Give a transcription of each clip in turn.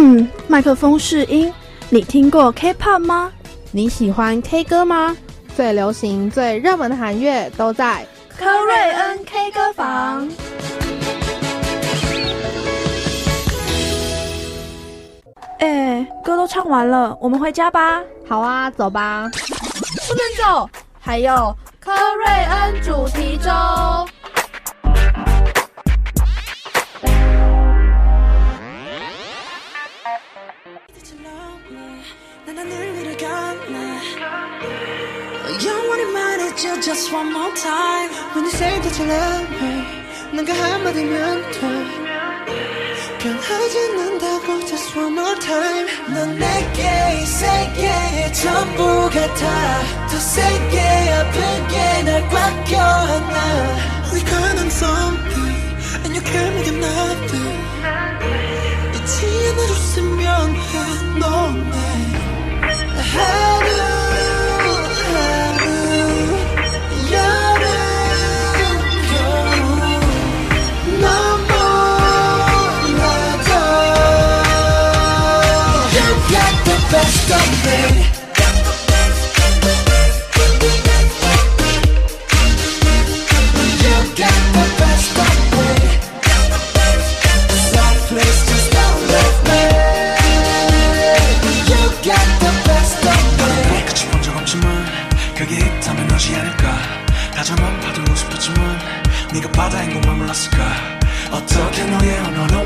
嗯，麦克风试音。你听过 K-pop 吗？你喜欢 K 歌吗？最流行、最热门的韩乐都在科瑞恩 K 歌房。哎，歌都唱完了，我们回家吧。好啊，走吧。不能走，还有科瑞恩主题周。You just one more time When you say that you love me 난그 한마디면 돼 변하진 않다고 just one more time 넌 내게 세계 전부 같아 더 세게 아프게 날꽉 껴안아 We got on something And you can't make it nothing 잊지 않아 줬으면 해 너네 hurt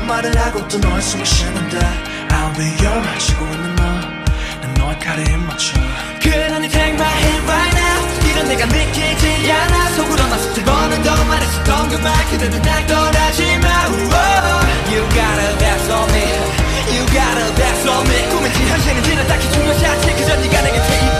말을 하고 또 너의 숨을 쉬는데 I'll be your 쉬고 있는 너난 너의 칼에 힘 맞춰. 그러니 take my hand right now. 이런 내가 믿기지 않아. 속으로 나 수천 번은 더 말했었던 그말 그대로 날 떠나지 마. Whoa. You got a best on me. You got a best on me. 꿈인지 현실인지는 딱히 중요시 않지. 그저 네가 내게 돼있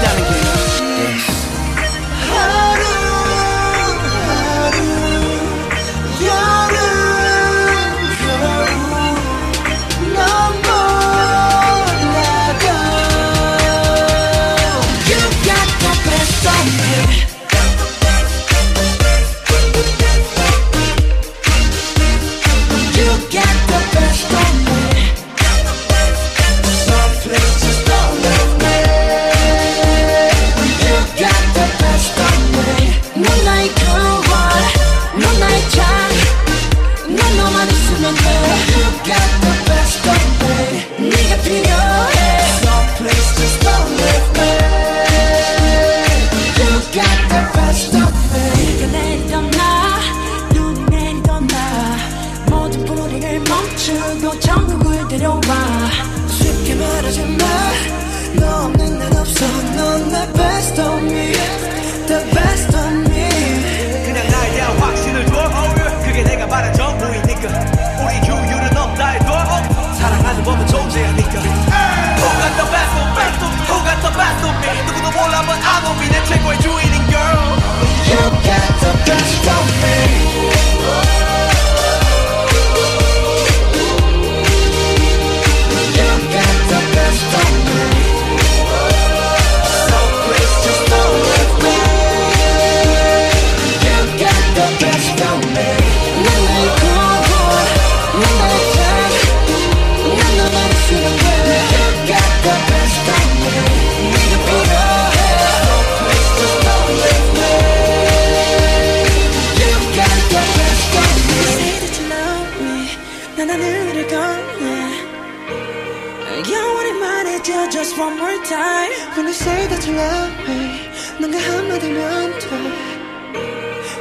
say that you love me 넌그 한마디면 돼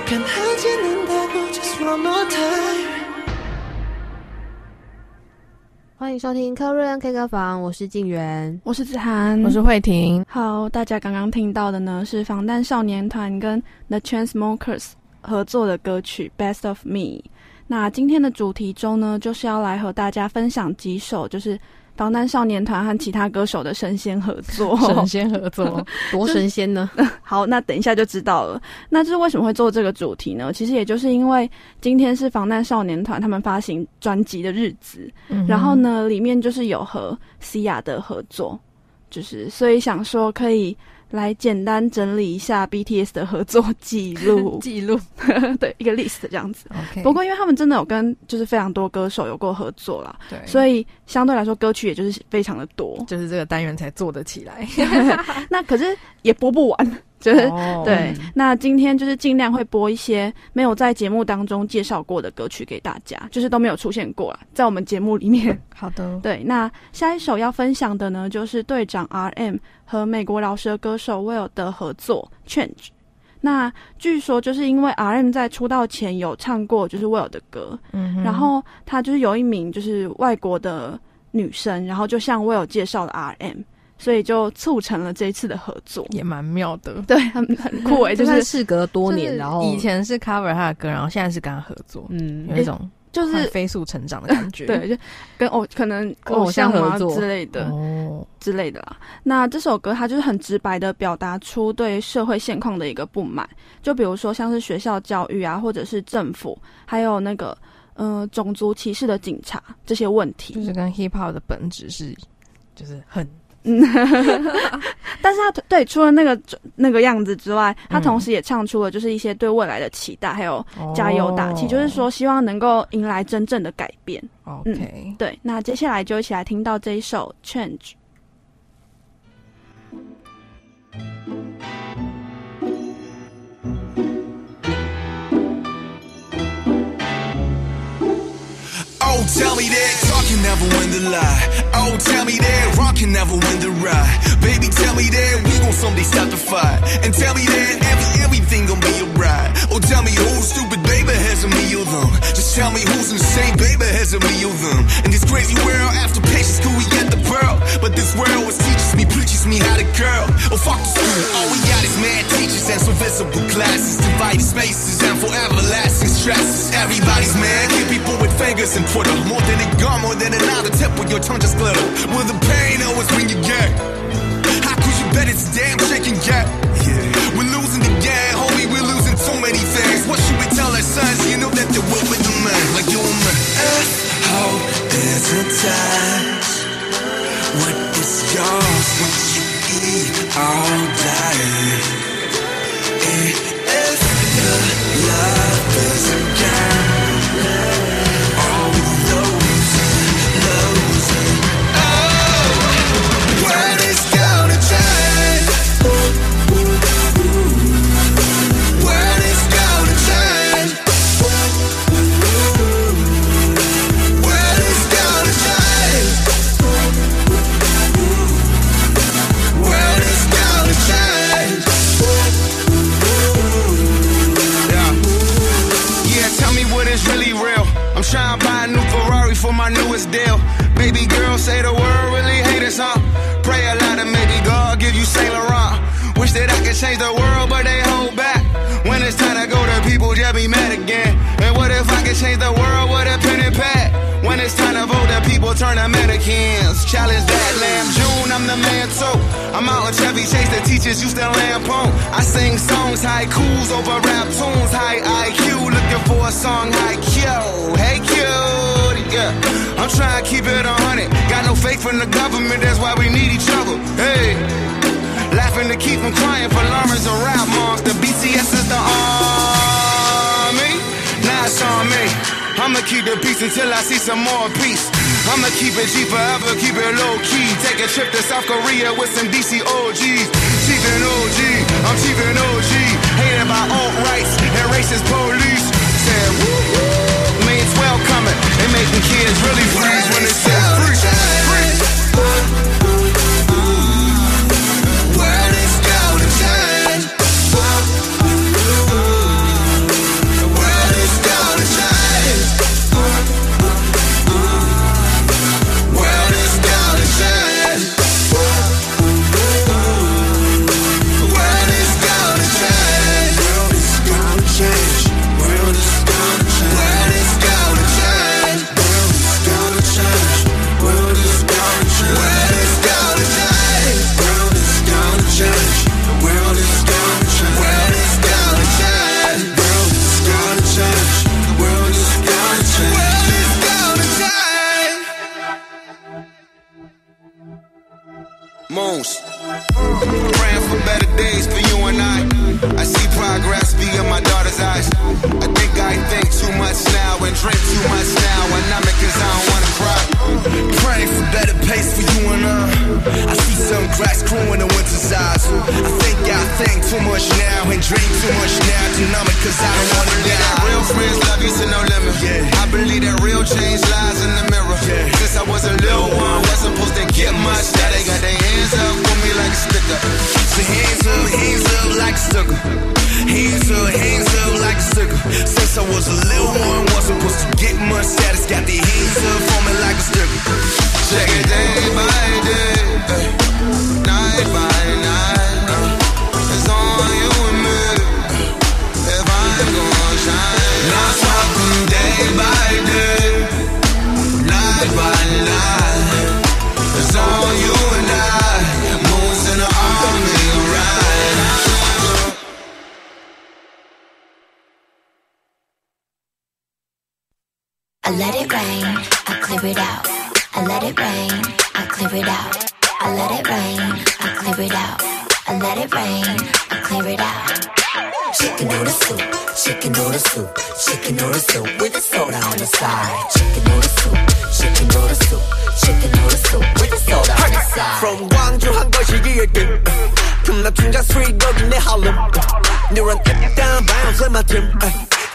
변하지 않는다고 just one more time 欢迎收听科瑞恩 K 歌房，我是静媛，我是子涵，我是慧婷。好，大家刚刚听到的呢是防弹少年团跟 The Chainsmokers 合作的歌曲《Best of Me》。那今天的主题中呢，就是要来和大家分享几首就是 防弹少年团和其他歌手的神仙合作。神仙合作，多神仙呢？好，那等一下就知道了。那这是为什么会做这个主题呢？其实也就是因为今天是防弹少年团他们发行专辑的日子，嗯然后呢，里面就是有和西亚的合作，就是所以想说可以来简单整理一下 BTS 的合作记录，记录 对一个 list 这样子。OK，不过因为他们真的有跟就是非常多歌手有过合作啦，对，所以相对来说歌曲也就是非常的多。就是这个单元才做得起来。那可是也播不完，就是、哦 对。那今天就是尽量会播一些没有在节目当中介绍过的歌曲给大家，就是都没有出现过啦，在我们节目里面。好的，对，那下一首要分享的呢，就是队长 R.M 和美国饶舌歌手 Will 的合作《Change》。那据说就是因为 R.M 在出道前有唱过就是 Will 的歌，嗯哼然后他就是有一名就是外国的女生，然后就向 Will 介绍了 R.M，所以就促成了这一次的合作。也蛮妙的。对，很很酷诶，就就是事隔多年，然后以前是 cover 他的歌，然后现在是跟他合作，嗯有一种就是飞速成长的感觉。对，就跟偶可能跟偶像啊合作之类的。哦，之类的啦。那这首歌它就是很直白的表达出对社会现况的一个不满，就比如说像是学校教育啊，或者是政府，还有那个呃种族歧视的警察这些问题。就是跟 hip hop 的本质是，就是很 但是他对除了那个那个样子之外，他嗯同时也唱出了就是一些对未来的期待，还有加油打气，哦就是说希望能够迎来真正的改变。OK，对，那接下来就一起来听到这一首《Change》。Oh, tell me that talk can never win the lie. Oh, tell me that rock can never win the ride. Baby, tell me that we gon' someday stop the fight. And tell me that every, everything gon' be alright. Oh, tell me who's stupid, baby, has a me or them. Just tell me who's insane, baby, has a me or them. In this crazy world, after patience, could we get the pearl? But this world was teaches me, preaches me how to curl. Oh, fuck the school. All we got is mad teachers and some visible classes. Divided spaces and for everlasting stresses. Everybody's mad, keep people with fingers and Twitter. More than a gun, more than another tip with your tongue just glitter. The pain always you get? How could you bet it's damn get? Yeah. We're losing the game, homie, we're losing so many things. What should we tell our sons? You know that they will with the man, like you and me. Hope is a touch. What is yours? What you eat all day? If the love change the world with a pen and pad? When it's time to vote, the people turn mannequins. Challenge that lamb June, I'm the man too. I'm out in Chevy Chase, the teachers used to lampoon. I sing songs, haikus over rap tunes, high IQ. Looking for a song, high Q. Hey cute, yeah. I'm trying to keep it a hundred. Got no faith in the government, that's why we need each other. Hey. Laughing to keep from crying for Lawrence and rap moms. The BTS is the army. It's on me. I'ma keep the peace until I see some more peace. I'ma keep it G forever, keep it low key. Take a trip to South Korea with some DC OGs. Chief OG, I'm Chief OG. Hated by alt rights and racist police. Said woo woo, mean 12 coming. They making kids really freeze when it says free. Free. Too much now and drink too much now it cause I don't wanna die. Real friends love you to no limit. Yeah. I believe that real change lies in the mirror. Since I was a little one, wasn't supposed to get much. Now they got their hands up for me like a sticker. So hands up, hands up like a sticker. Hands up, hands up like a sticker. Since I was a little one, wasn't supposed to get much status. Got their hands up for me like a sticker. Check it day by day, noodle soup, chicken noodle soup, chicken noodle soup with a soda on the side. Chicken noodle soup, chicken noodle soup, chicken noodle soup with a soda on the side. From Gwangju 한걸 시기의 끝, 금납 Chungja street 여기 내 할렘. 뉴런 앱 다운 바운스의 맡음.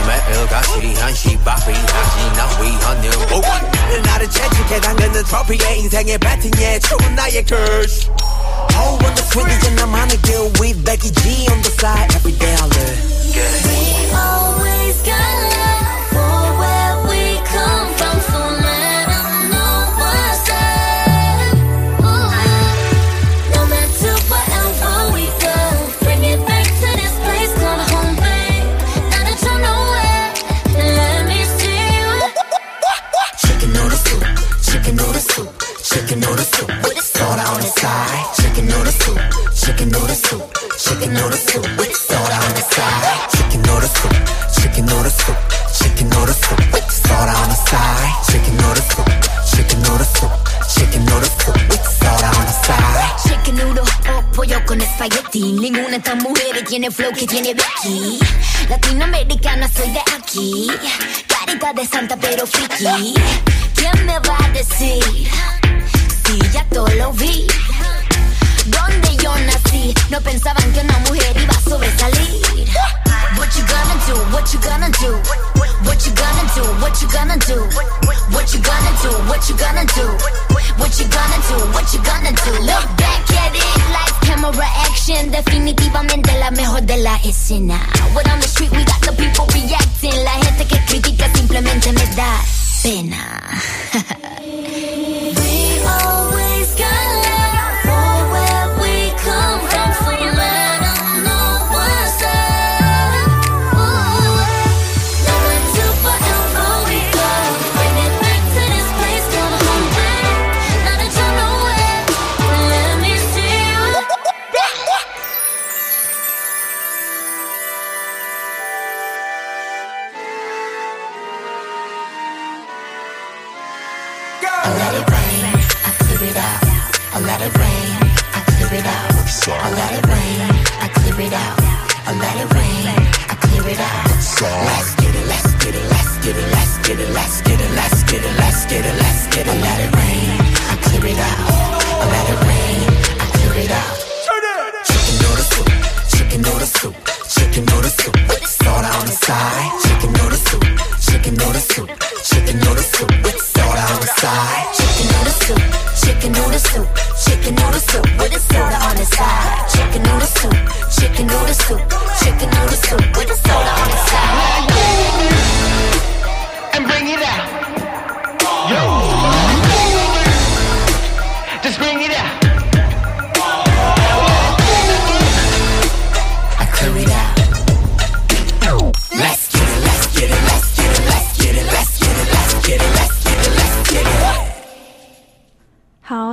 하지만 일가시 한시 바삐 하지 난 위헌 일 나를 채찍해 당근은 트로피에 인생의 배팅에 추운 나의 curse Oh, when the swing is in 나만의 길 with Becky G on the side every day I live We always got love for where we come from, Chicken noodle soup with soda on the side. Chicken noodle soup, chicken noodle soup, chicken noodle soup soda on the side. Chicken noodle soup, chicken noodle soup, chicken noodle soup on the side. Chicken noodle o pollo con espagueti. Ninguna de estas mujeres tiene flow que tiene Becky. Latinoamericana soy de aquí. Carita de santa pero friki. ¿Quién me va a decir? Si ya todo lo vi. Donde yo nací, no pensaban gonna do? What you gonna do? What you gonna do? What you gonna do? What you gonna do? Look back at it, live camera action. Definitivamente la mejor de la escena. What on the street we got the people reacting.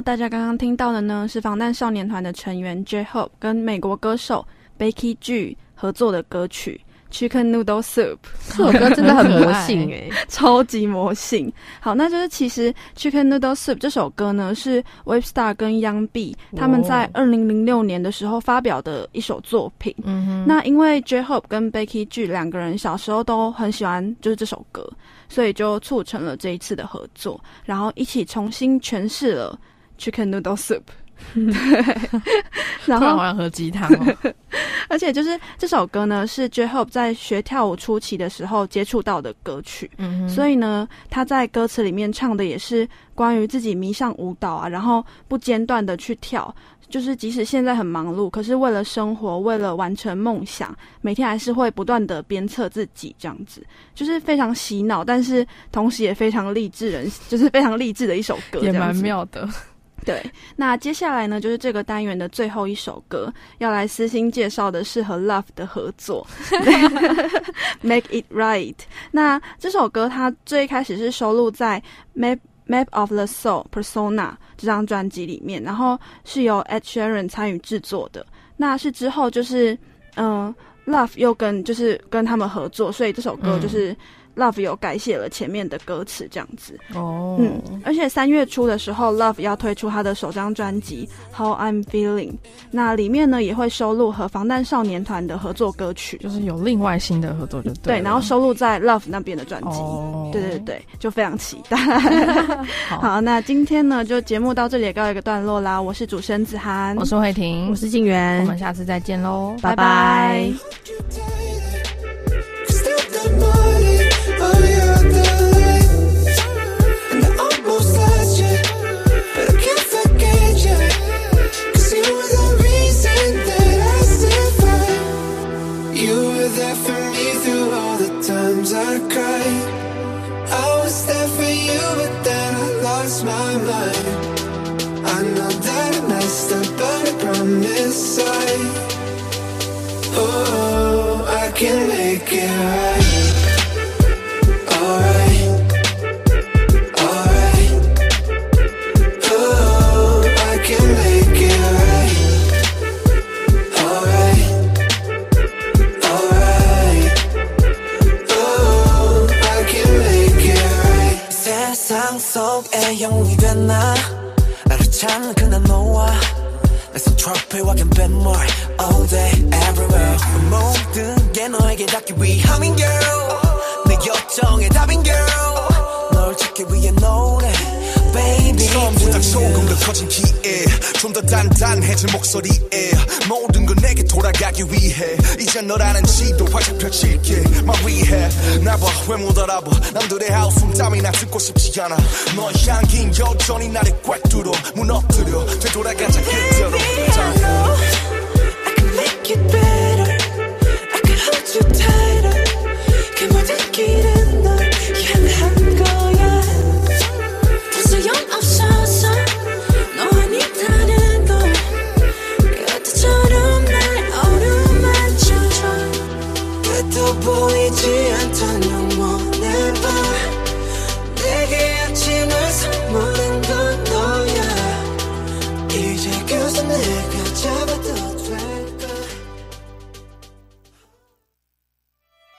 大家刚刚听到的呢是防弹少年团的成员 J-Hope 跟美国歌手 Becky G 合作的歌曲。Chicken Noodle Soup 这首歌真的很魔性哎、超级魔性。好，那就是其实 Chicken Noodle Soup 这首歌呢，是 Webstar 跟 Young B 他们在二零零六年的时候发表的一首作品。嗯哼，那因为 J-Hope 跟 Becky G 两个人小时候都很喜欢就是这首歌，所以就促成了这一次的合作，然后一起重新诠释了 Chicken Noodle Soup。对，然后想喝鸡汤哦。而且就是这首歌呢，是 J-Hope 在学跳舞初期的时候接触到的歌曲，嗯，所以呢，他在歌词里面唱的也是关于自己迷上舞蹈啊，然后不间断的去跳，就是即使现在很忙碌，可是为了生活，为了完成梦想，每天还是会不断的鞭策自己，这样子，就是非常洗脑，但是同时也非常励志人，就是非常励志的一首歌，也蛮。妙的。对，那接下来呢，就是这个单元的最后一首歌，要来私心介绍的是和 Love 的合作，Make It Right。那这首歌它最开始是收录在 Map Map of the Soul Persona 这张专辑里面，然后是由 Ed Sheeran 参与制作的。那是之后就是嗯、Love 又跟就是跟他们合作，所以这首歌就是。Love 有改写了前面的歌词，这样子。哦，嗯，而且三月初的时候，Love 要推出他的首张专辑《How I'm Feeling》，那里面呢也会收录和防弹少年团的合作歌曲，就是有另外新的合作就对，对然后收录在 Love 那边的专辑。哦，对对对，就非常期待。好 好，那今天呢，就节目到这里也告一个段落啦。我是主持人子涵，我是慧婷，我是静媛我们下次再见喽，拜拜 for me through all the times I cried. I was there for you, but then I lost my mind. I know that I messed up, but I promise I. Oh, I can make it right. 속에 영웅이 됐나 나를 찾는 그날 너와 내손 트로피와 갬뱃물 All day everywhere 모든 게 너에게 닿기 위함인 girl 내 요청의 답인 girl 널 찾기 위해 노래 baby. 처음보다 조금 더 커진 기회 좀더 단단해진 목소리에 모든 건 내게 돌아가기 위해 이제 너라는 지도 활짝 펼칠게. My rehab 나봐 왜 못 알아봐? 남들의 하우스 땀이나 듣고 싶지 않아. 너의 향긴 여전히 나를 꽉 뚫어 무너뜨려 되돌아가자 그대로. 자. I it